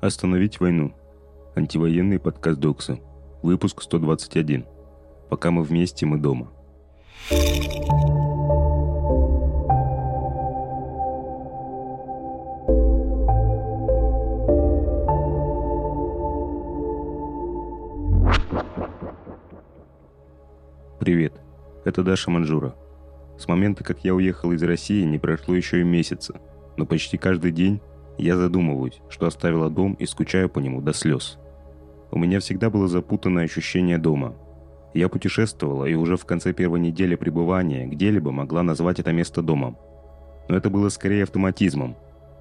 Остановить войну. Антивоенный подкаст Докса. Выпуск 121. Пока мы вместе, мы дома. Привет, это Даша Манжура. С момента, как я уехал из России, не прошло еще и месяца, но почти каждый день я задумываюсь, что оставила дом и скучаю по нему до слез. У меня всегда было запутанное ощущение дома. Я путешествовала и уже в конце первой недели пребывания где-либо могла назвать это место домом. Но это было скорее автоматизмом.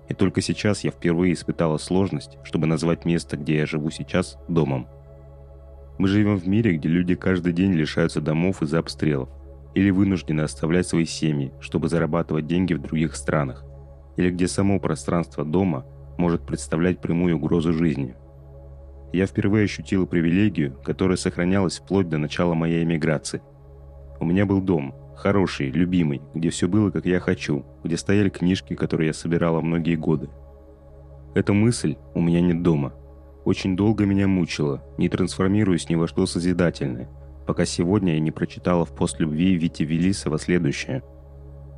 И только сейчас я впервые испытала сложность, чтобы назвать место, где я живу сейчас, домом. Мы живем в мире, где люди каждый день лишаются домов из-за обстрелов или вынуждены оставлять свои семьи, чтобы зарабатывать деньги в других странах – или где само пространство дома может представлять прямую угрозу жизни. Я впервые ощутила привилегию, которая сохранялась вплоть до начала моей эмиграции. У меня был дом, хороший, любимый, где все было, как я хочу, где стояли книжки, которые я собирала многие годы. Эта мысль «у меня нет дома» очень долго меня мучила, не трансформируясь ни во что созидательное, пока сегодня я не прочитала в «Пост любви» Вити Велисова следующее –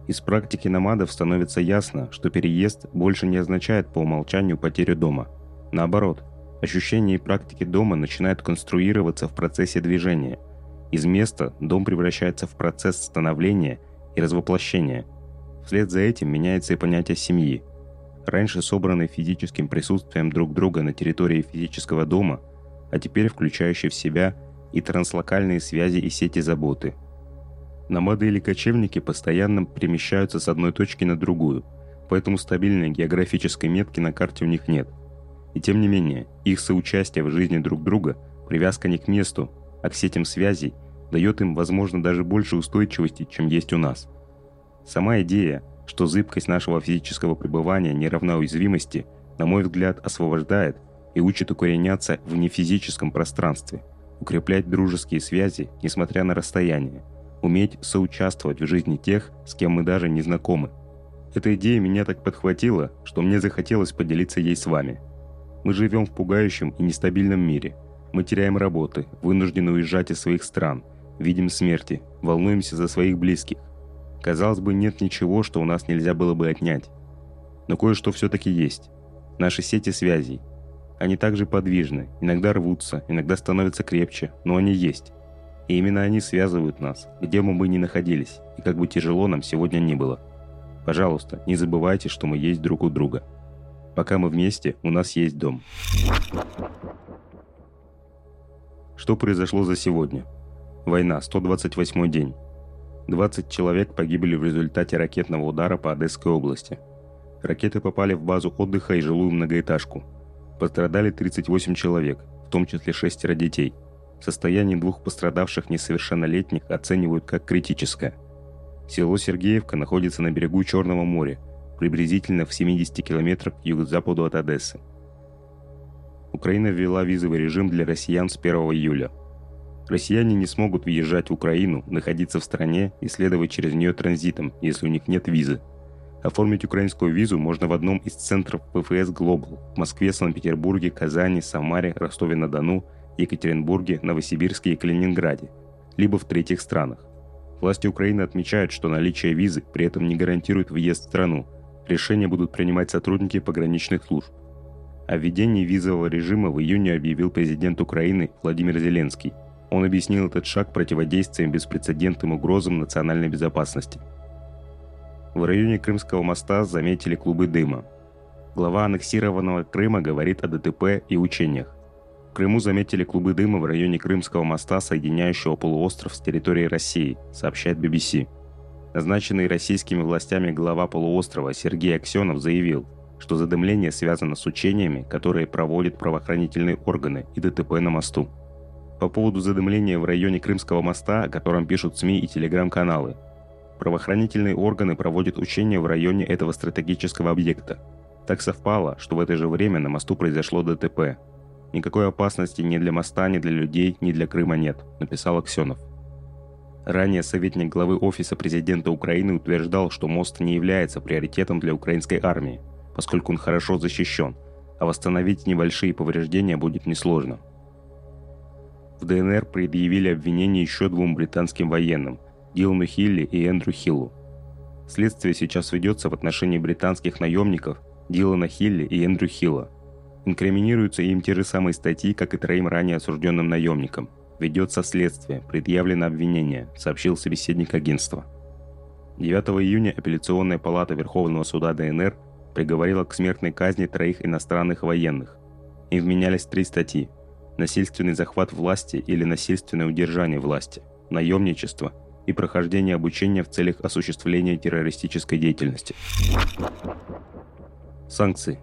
из практики намадов становится ясно, что переезд больше не означает по умолчанию потерю дома. Наоборот, ощущения и практики дома начинают конструироваться в процессе движения. Из места дом превращается в процесс становления и развоплощения. Вслед за этим меняется и понятие семьи. Раньше собранный физическим присутствием друг друга на территории физического дома, а теперь включающий в себя и транслокальные связи и сети заботы – Намады или кочевники постоянно перемещаются с одной точки на другую, поэтому стабильной географической метки на карте у них нет. И тем не менее, их соучастие в жизни друг друга, привязка не к месту, а к сетям связей, дает им, возможно, даже больше устойчивости, чем есть у нас. Сама идея, что зыбкость нашего физического пребывания не равна уязвимости, на мой взгляд, освобождает и учит укореняться в нефизическом пространстве, укреплять дружеские связи, несмотря на расстояние – уметь соучаствовать в жизни тех, с кем мы даже не знакомы. Эта идея меня так подхватила, что мне захотелось поделиться ей с вами. Мы живем в пугающем и нестабильном мире. Мы теряем работы, вынуждены уезжать из своих стран, видим смерти, волнуемся за своих близких. Казалось бы, нет ничего, что у нас нельзя было бы отнять. Но кое-что все-таки есть. Наши сети связей. Они также подвижны, иногда рвутся, иногда становятся крепче, но они есть. И именно они связывают нас, где бы мы ни находились, и как бы тяжело нам сегодня ни было. Пожалуйста, не забывайте, что мы есть друг у друга. Пока мы вместе, у нас есть дом. Что произошло за сегодня? Война, 128 день. 20 человек погибли в результате ракетного удара по Одесской области. Ракеты попали в базу отдыха и жилую многоэтажку. Пострадали 38 человек, в том числе шестеро детей – Состояние двух пострадавших несовершеннолетних оценивают как критическое. Село Сергеевка находится на берегу Черного моря, приблизительно в 70 километрах к юго-западу от Одессы. Украина ввела визовый режим для россиян с 1 июля. Россияне не смогут въезжать в Украину, находиться в стране и следовать через нее транзитом, если у них нет визы. Оформить украинскую визу можно в одном из центров ПФС Global в Москве, Санкт-Петербурге, Казани, Самаре, Ростове-на-Дону – Екатеринбурге, Новосибирске и Калининграде, либо в третьих странах. Власти Украины отмечают, что наличие визы при этом не гарантирует въезд в страну. Решения будут принимать сотрудники пограничных служб. О введении визового режима в июне объявил президент Украины Владимир Зеленский. Он объяснил этот шаг противодействием беспрецедентным угрозам национальной безопасности. В районе Крымского моста заметили клубы дыма. Глава аннексированного Крыма говорит о ДТП и учениях. Крыму заметили клубы дыма в районе Крымского моста, соединяющего полуостров с территорией России, сообщает BBC. Назначенный российскими властями глава полуострова Сергей Аксенов заявил, что задымление связано с учениями, которые проводят правоохранительные органы и ДТП на мосту. По поводу задымления в районе Крымского моста, о котором пишут СМИ и телеграм-каналы. Правоохранительные органы проводят учения в районе этого стратегического объекта. Так совпало, что в это же время на мосту произошло ДТП, Никакой опасности ни для моста, ни для людей, ни для Крыма нет, написал Аксенов. Ранее советник главы Офиса президента Украины утверждал, что мост не является приоритетом для украинской армии, поскольку он хорошо защищен. а восстановить небольшие повреждения будет несложно. В ДНР предъявили обвинение еще двум британским военным – Дилану Хилли и Эндрю Хиллу. Следствие сейчас ведется в отношении британских наемников Дилана Хилли и Эндрю Хилла. Инкриминируются им те же самые статьи, как и троим ранее осужденным наемникам. Ведется следствие, предъявлено обвинение, сообщил собеседник агентства. 9 июня апелляционная палата Верховного суда ДНР приговорила к смертной казни троих иностранных военных. Им вменялись три статьи – насильственный захват власти или насильственное удержание власти, наемничество и прохождение обучения в целях осуществления террористической деятельности. Санкции.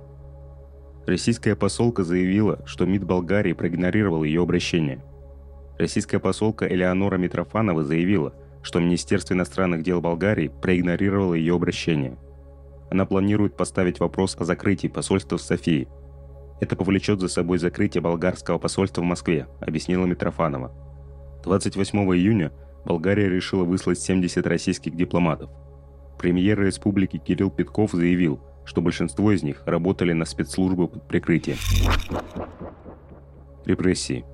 Российская посолка заявила, что МИД Болгарии проигнорировал ее обращение. Российская посолка Элеонора Митрофанова заявила, что Министерство иностранных дел Болгарии проигнорировало ее обращение – она планирует поставить вопрос о закрытии посольства в Софии. Это повлечет за собой закрытие болгарского посольства в Москве, объяснила Митрофанова. 28 июня Болгария решила выслать 70 российских дипломатов. Премьер республики Кирилл Петков заявил, что большинство из них работали на спецслужбы под прикрытием. Репрессии.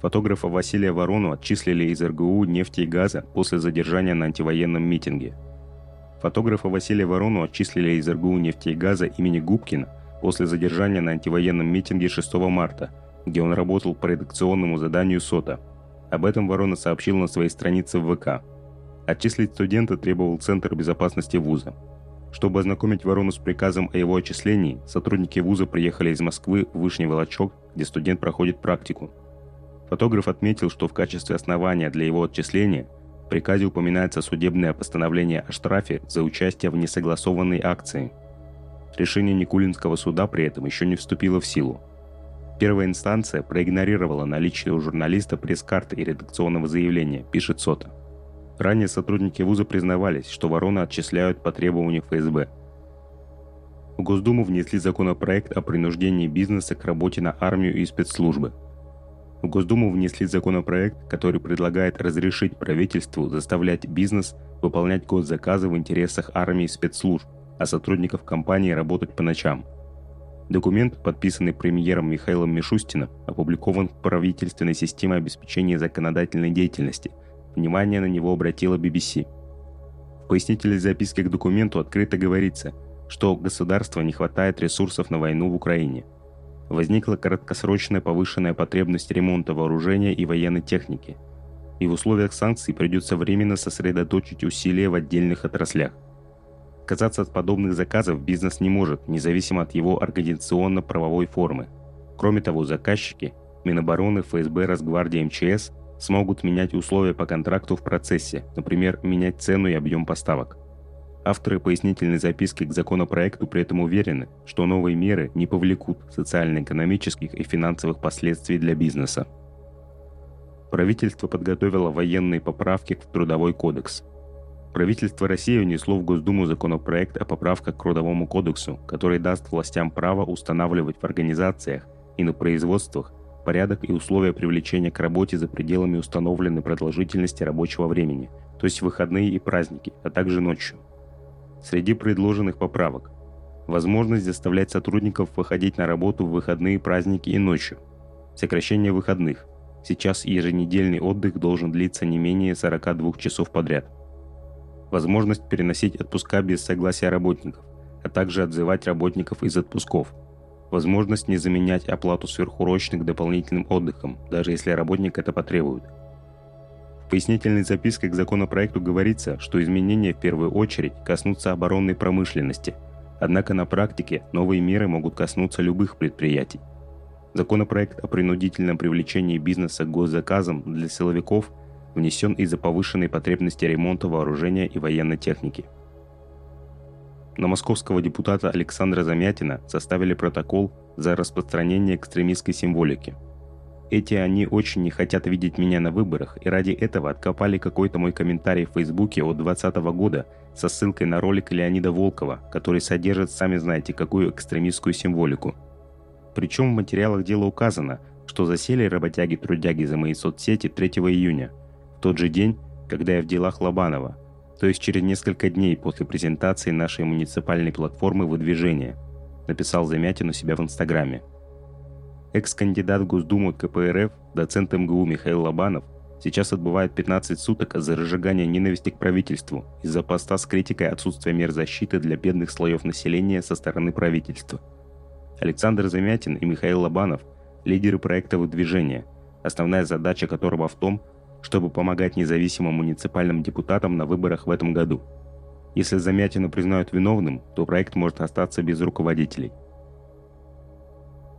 Фотографа Василия Ворону отчислили из РГУ нефти и газа после задержания на антивоенном митинге – Фотографа Василия Ворону отчислили из РГУ нефти и газа имени Губкина после задержания на антивоенном митинге 6 марта, где он работал по редакционному заданию СОТа. Об этом Ворона сообщил на своей странице в ВК. Отчислить студента требовал Центр безопасности вуза. Чтобы ознакомить Ворону с приказом о его отчислении, сотрудники вуза приехали из Москвы в Вышний Волочок, где студент проходит практику. Фотограф отметил, что в качестве основания для его отчисления в приказе упоминается судебное постановление о штрафе за участие в несогласованной акции. Решение Никулинского суда при этом еще не вступило в силу. Первая инстанция проигнорировала наличие у журналиста пресс-карты и редакционного заявления, пишет Сота. Ранее сотрудники вуза признавались, что вороны отчисляют по требованию ФСБ. В Госдуму внесли законопроект о принуждении бизнеса к работе на армию и спецслужбы – в Госдуму внесли законопроект, который предлагает разрешить правительству заставлять бизнес выполнять госзаказы в интересах армии и спецслужб, а сотрудников компании работать по ночам. Документ, подписанный премьером Михаилом Мишустиным, опубликован в правительственной системе обеспечения законодательной деятельности. Внимание на него обратила BBC. В пояснительной записке к документу открыто говорится, что государства не хватает ресурсов на войну в Украине – возникла краткосрочная повышенная потребность ремонта вооружения и военной техники. И в условиях санкций придется временно сосредоточить усилия в отдельных отраслях. Отказаться от подобных заказов бизнес не может, независимо от его организационно-правовой формы. Кроме того, заказчики, Минобороны, ФСБ, Росгвардия, МЧС смогут менять условия по контракту в процессе, например, менять цену и объем поставок – Авторы пояснительной записки к законопроекту при этом уверены, что новые меры не повлекут социально-экономических и финансовых последствий для бизнеса. Правительство подготовило военные поправки в Трудовой кодекс. Правительство России внесло в Госдуму законопроект о поправках к Трудовому кодексу, который даст властям право устанавливать в организациях и на производствах порядок и условия привлечения к работе за пределами установленной продолжительности рабочего времени, то есть выходные и праздники, а также ночью. Среди предложенных поправок возможность заставлять сотрудников выходить на работу в выходные праздники и ночью, сокращение выходных. Сейчас еженедельный отдых должен длиться не менее 42 часов подряд. Возможность переносить отпуска без согласия работников, а также отзывать работников из отпусков. Возможность не заменять оплату сверхурочных дополнительным отдыхом, даже если работник это потребует – в пояснительной записке к законопроекту говорится, что изменения в первую очередь коснутся оборонной промышленности. Однако на практике новые меры могут коснуться любых предприятий. Законопроект о принудительном привлечении бизнеса к госзаказам для силовиков внесен из-за повышенной потребности ремонта вооружения и военной техники. На московского депутата Александра Замятина составили протокол за распространение экстремистской символики – эти они очень не хотят видеть меня на выборах, и ради этого откопали какой-то мой комментарий в Фейсбуке от 2020 года со ссылкой на ролик Леонида Волкова, который содержит, сами знаете, какую экстремистскую символику. Причем в материалах дела указано, что засели работяги-трудяги за мои соцсети 3 июня, в тот же день, когда я в делах Лобанова, то есть через несколько дней после презентации нашей муниципальной платформы выдвижения – написал Замятин у себя в Инстаграме. Экс-кандидат в Госдуму КПРФ, доцент МГУ Михаил Лобанов, сейчас отбывает 15 суток за разжигание ненависти к правительству из-за поста с критикой отсутствия мер защиты для бедных слоев населения со стороны правительства. Александр Замятин и Михаил Лобанов – лидеры проекта выдвижения, основная задача которого в том, чтобы помогать независимым муниципальным депутатам на выборах в этом году. Если Замятина признают виновным, то проект может остаться без руководителей –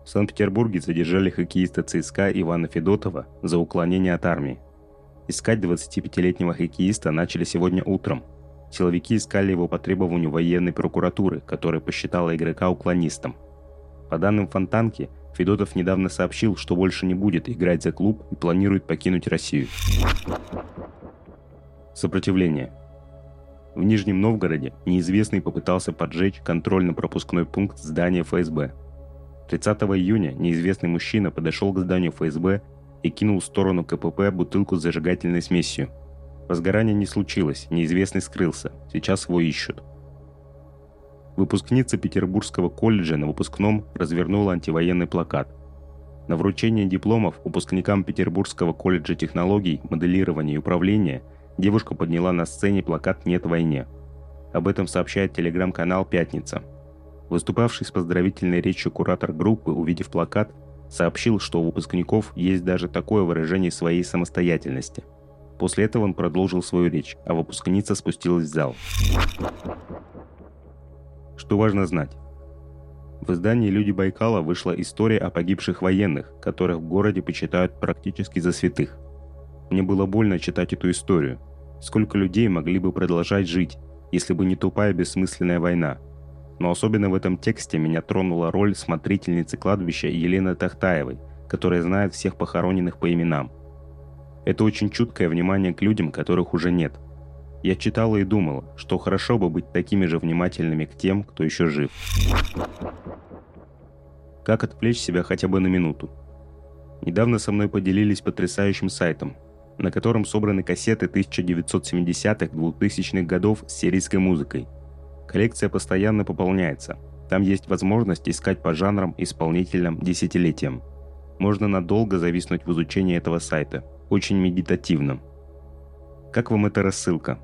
в Санкт-Петербурге задержали хоккеиста ЦСКА Ивана Федотова за уклонение от армии. Искать 25-летнего хоккеиста начали сегодня утром. Силовики искали его по требованию военной прокуратуры, которая посчитала игрока уклонистом. По данным Фонтанки, Федотов недавно сообщил, что больше не будет играть за клуб и планирует покинуть Россию. Сопротивление. В Нижнем Новгороде неизвестный попытался поджечь контрольно-пропускной пункт здания ФСБ – 30 июня неизвестный мужчина подошел к зданию ФСБ и кинул в сторону КПП бутылку с зажигательной смесью. Возгорания не случилось, неизвестный скрылся, сейчас его ищут. Выпускница Петербургского колледжа на выпускном развернула антивоенный плакат. На вручение дипломов выпускникам Петербургского колледжа технологий, моделирования и управления девушка подняла на сцене плакат «Нет войне». Об этом сообщает телеграм-канал «Пятница», Выступавший с поздравительной речью куратор группы, увидев плакат, сообщил, что у выпускников есть даже такое выражение своей самостоятельности. После этого он продолжил свою речь, а выпускница спустилась в зал. Что важно знать? В издании «Люди Байкала» вышла история о погибших военных, которых в городе почитают практически за святых. Мне было больно читать эту историю. Сколько людей могли бы продолжать жить, если бы не тупая бессмысленная война – но особенно в этом тексте меня тронула роль смотрительницы кладбища Елены Тахтаевой, которая знает всех похороненных по именам. Это очень чуткое внимание к людям, которых уже нет. Я читала и думала, что хорошо бы быть такими же внимательными к тем, кто еще жив. Как отвлечь себя хотя бы на минуту? Недавно со мной поделились потрясающим сайтом, на котором собраны кассеты 1970-2000-х годов с сирийской музыкой – Коллекция постоянно пополняется. Там есть возможность искать по жанрам, исполнителям, десятилетиям. Можно надолго зависнуть в изучении этого сайта. Очень медитативно. Как вам эта рассылка?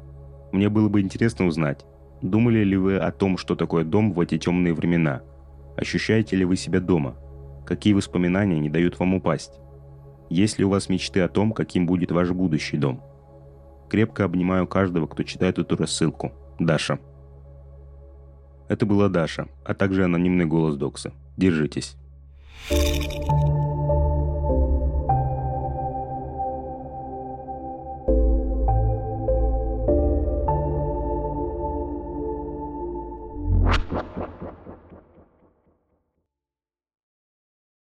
Мне было бы интересно узнать, думали ли вы о том, что такое дом в эти темные времена? Ощущаете ли вы себя дома? Какие воспоминания не дают вам упасть? Есть ли у вас мечты о том, каким будет ваш будущий дом? Крепко обнимаю каждого, кто читает эту рассылку. Даша. Это была Даша, а также анонимный голос Докса. Держитесь.